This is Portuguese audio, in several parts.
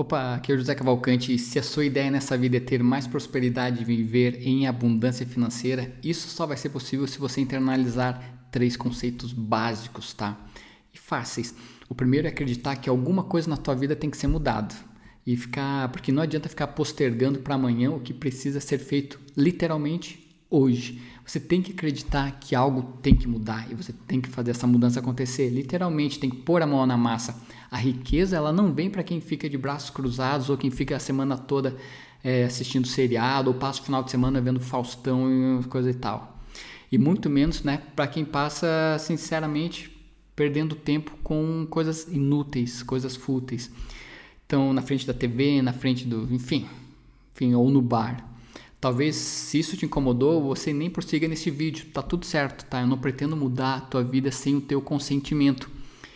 Opa, aqui é o José Cavalcante. Se a sua ideia nessa vida é ter mais prosperidade e viver em abundância financeira, isso só vai ser possível se você internalizar três conceitos básicos, tá? E fáceis. O primeiro é acreditar que alguma coisa na tua vida tem que ser mudado. E ficar, porque não adianta ficar postergando para amanhã o que precisa ser feito literalmente hoje. Você tem que acreditar que algo tem que mudar e você tem que fazer essa mudança acontecer. Literalmente, tem que pôr a mão na massa. A riqueza ela não vem para quem fica de braços cruzados ou quem fica a semana toda é, assistindo seriado ou passa o final de semana vendo Faustão e coisa e tal. E muito menos, né, para quem passa sinceramente perdendo tempo com coisas inúteis, coisas fúteis. Então, na frente da TV, na frente do, enfim, enfim, ou no bar. Talvez se isso te incomodou, você nem prossiga nesse vídeo. Tá tudo certo, tá? Eu não pretendo mudar a tua vida sem o teu consentimento.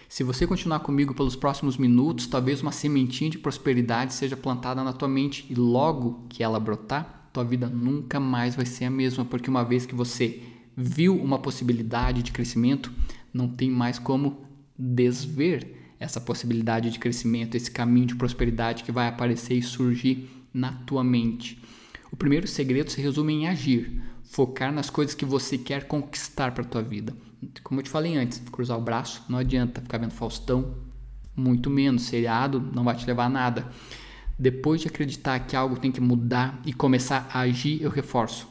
Se você continuar comigo pelos próximos minutos, talvez uma sementinha de prosperidade seja plantada na tua mente e logo que ela brotar, tua vida nunca mais vai ser a mesma, porque uma vez que você viu uma possibilidade de crescimento, não tem mais como desver essa possibilidade de crescimento, esse caminho de prosperidade que vai aparecer e surgir na tua mente. O primeiro segredo se resume em agir, focar nas coisas que você quer conquistar para a tua vida. Como eu te falei antes, cruzar o braço não adianta, ficar vendo Faustão, muito menos, seriado não vai te levar a nada. Depois de acreditar que algo tem que mudar e começar a agir, eu reforço.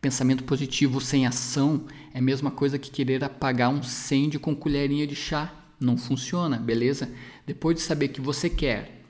Pensamento positivo sem ação é a mesma coisa que querer apagar um incêndio com colherinha de chá. Não funciona, beleza? Depois de saber que você quer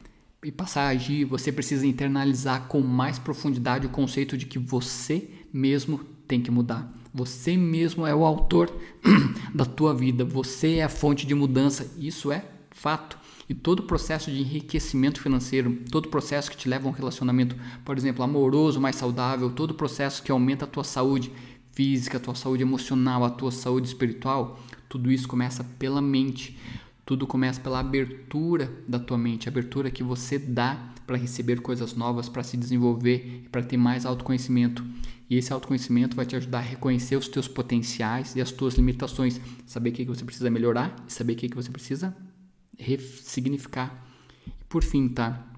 e passar a agir, você precisa internalizar com mais profundidade o conceito de que você mesmo tem que mudar. Você mesmo é o autor da tua vida, você é a fonte de mudança. Isso é fato. E todo processo de enriquecimento financeiro, todo processo que te leva a um relacionamento, por exemplo, amoroso, mais saudável, todo processo que aumenta a tua saúde física, a tua saúde emocional, a tua saúde espiritual, tudo isso começa pela mente. Tudo começa pela abertura da tua mente, abertura que você dá para receber coisas novas, para se desenvolver, para ter mais autoconhecimento. E esse autoconhecimento vai te ajudar a reconhecer os teus potenciais e as tuas limitações, saber o que, você precisa melhorar e saber o que, que você precisa ressignificar. E por fim, tá?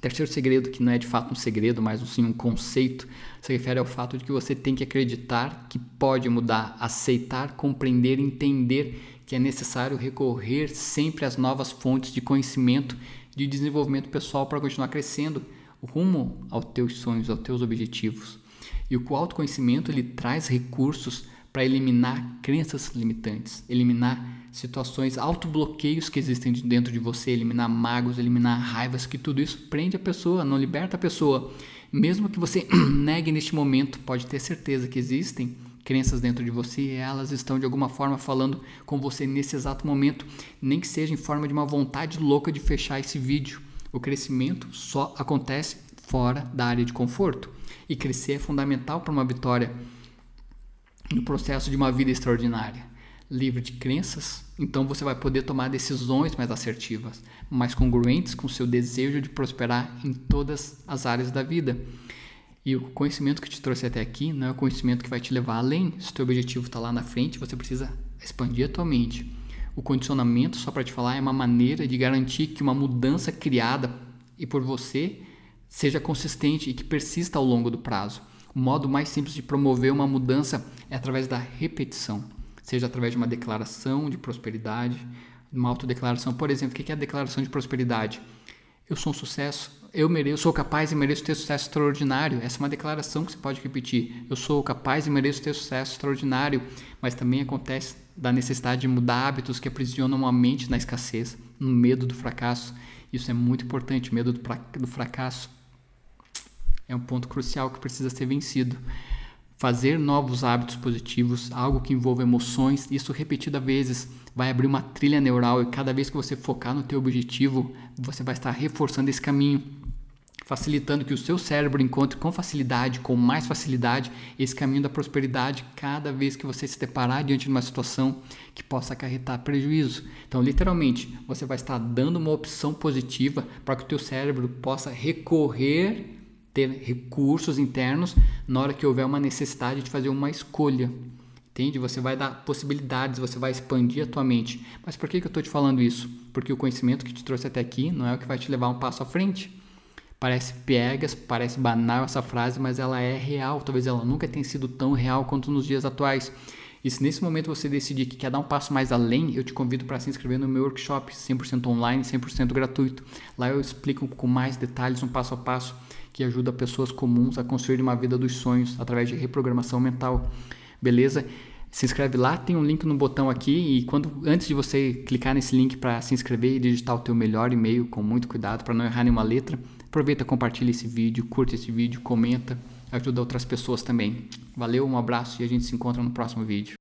Terceiro segredo, que não é de fato um segredo, mas sim um conceito, se refere ao fato de que você tem que acreditar que pode mudar, aceitar, compreender, entender que é necessário recorrer sempre às novas fontes de conhecimento, de desenvolvimento pessoal para continuar crescendo rumo aos teus sonhos, aos teus objetivos. E o autoconhecimento ele traz recursos para eliminar crenças limitantes, eliminar situações, autobloqueios que existem dentro de você, eliminar magos, eliminar raivas, que tudo isso prende a pessoa, não liberta a pessoa. Mesmo que você negue neste momento, pode ter certeza que existem crenças dentro de você e elas estão de alguma forma falando com você nesse exato momento, nem que seja em forma de uma vontade louca de fechar esse vídeo. O crescimento só acontece fora da área de conforto e crescer é fundamental para uma vitória no processo de uma vida extraordinária. Livre de crenças, então você vai poder tomar decisões mais assertivas, mais congruentes com o seu desejo de prosperar em todas as áreas da vida. E o conhecimento que te trouxe até aqui não é o conhecimento que vai te levar além. Se o teu objetivo está lá na frente, você precisa expandir a tua mente. O condicionamento, só para te falar, é uma maneira de garantir que uma mudança criada e por você seja consistente e que persista ao longo do prazo. O modo mais simples de promover uma mudança é através da repetição, seja através de uma declaração de prosperidade, uma autodeclaração. Por exemplo, o que é a declaração de prosperidade? Eu sou um sucesso, eu mereço, sou capaz e mereço ter sucesso extraordinário. Essa é uma declaração que você pode repetir. Eu sou capaz e mereço ter sucesso extraordinário. Mas também acontece da necessidade de mudar hábitos que aprisionam a mente na escassez, no medo do fracasso. Isso é muito importante. Medo do fracasso é um ponto crucial que precisa ser vencido. Fazer novos hábitos positivos, algo que envolva emoções, isso repetidas vezes, vai abrir uma trilha neural e cada vez que você focar no teu objetivo, você vai estar reforçando esse caminho, facilitando que o seu cérebro encontre com facilidade, com mais facilidade, esse caminho da prosperidade cada vez que você se deparar diante de uma situação que possa acarretar prejuízo. Então, literalmente, você vai estar dando uma opção positiva para que o teu cérebro possa recorrer ter recursos internos na hora que houver uma necessidade de fazer uma escolha Entende? Você vai dar possibilidades, você vai expandir a tua mente. Mas por que, que eu estou te falando isso? Porque o conhecimento que te trouxe até aqui não é o que vai te levar um passo à frente. Parece piegas, parece banal essa frase, mas ela é real. Talvez ela nunca tenha sido tão real quanto nos dias atuais. E se nesse momento você decidir que quer dar um passo mais além, eu te convido para se inscrever no meu workshop 100% online, 100% gratuito. Lá eu explico com mais detalhes um passo a passo que ajuda pessoas comuns a construir uma vida dos sonhos através de reprogramação mental. Beleza? Se inscreve lá, tem um link no botão aqui e quando antes de você clicar nesse link para se inscrever e digitar o teu melhor e-mail com muito cuidado para não errar nenhuma letra, Aproveita, compartilha esse vídeo, curte esse vídeo, comenta, ajuda outras pessoas também. Valeu, um abraço e a gente se encontra no próximo vídeo.